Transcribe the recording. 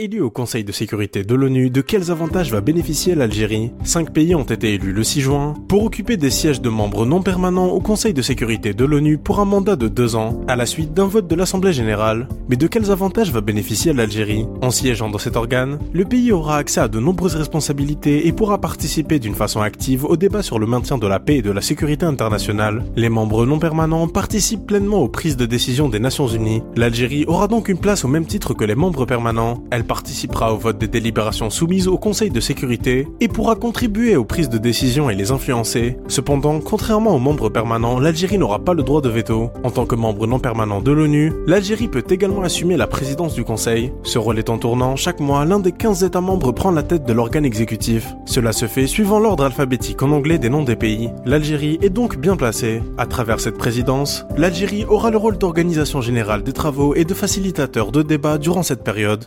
Élu au Conseil de sécurité de l'ONU, de quels avantages va bénéficier l'Algérie? Cinq pays ont été élus le 6 juin pour occuper des sièges de membres non permanents au Conseil de sécurité de l'ONU pour un mandat de deux ans, à la suite d'un vote de l'Assemblée générale. Mais de quels avantages va bénéficier l'Algérie? En siégeant dans cet organe, le pays aura accès à de nombreuses responsabilités et pourra participer d'une façon active au débat sur le maintien de la paix et de la sécurité internationale. Les membres non permanents participent pleinement aux prises de décision des Nations Unies. L'Algérie aura donc une place au même titre que les membres permanents. Elle participera au vote des délibérations soumises au Conseil de sécurité et pourra contribuer aux prises de décision et les influencer. Cependant, contrairement aux membres permanents, l'Algérie n'aura pas le droit de veto. En tant que membre non permanent de l'ONU, l'Algérie peut également assumer la présidence du Conseil. Ce rôle étant tournant, chaque mois, l'un des 15 États membres prend la tête de l'organe exécutif. Cela se fait suivant l'ordre alphabétique en anglais des noms des pays. L'Algérie est donc bien placée. À travers cette présidence, l'Algérie aura le rôle d'organisation générale des travaux et de facilitateur de débats durant cette période.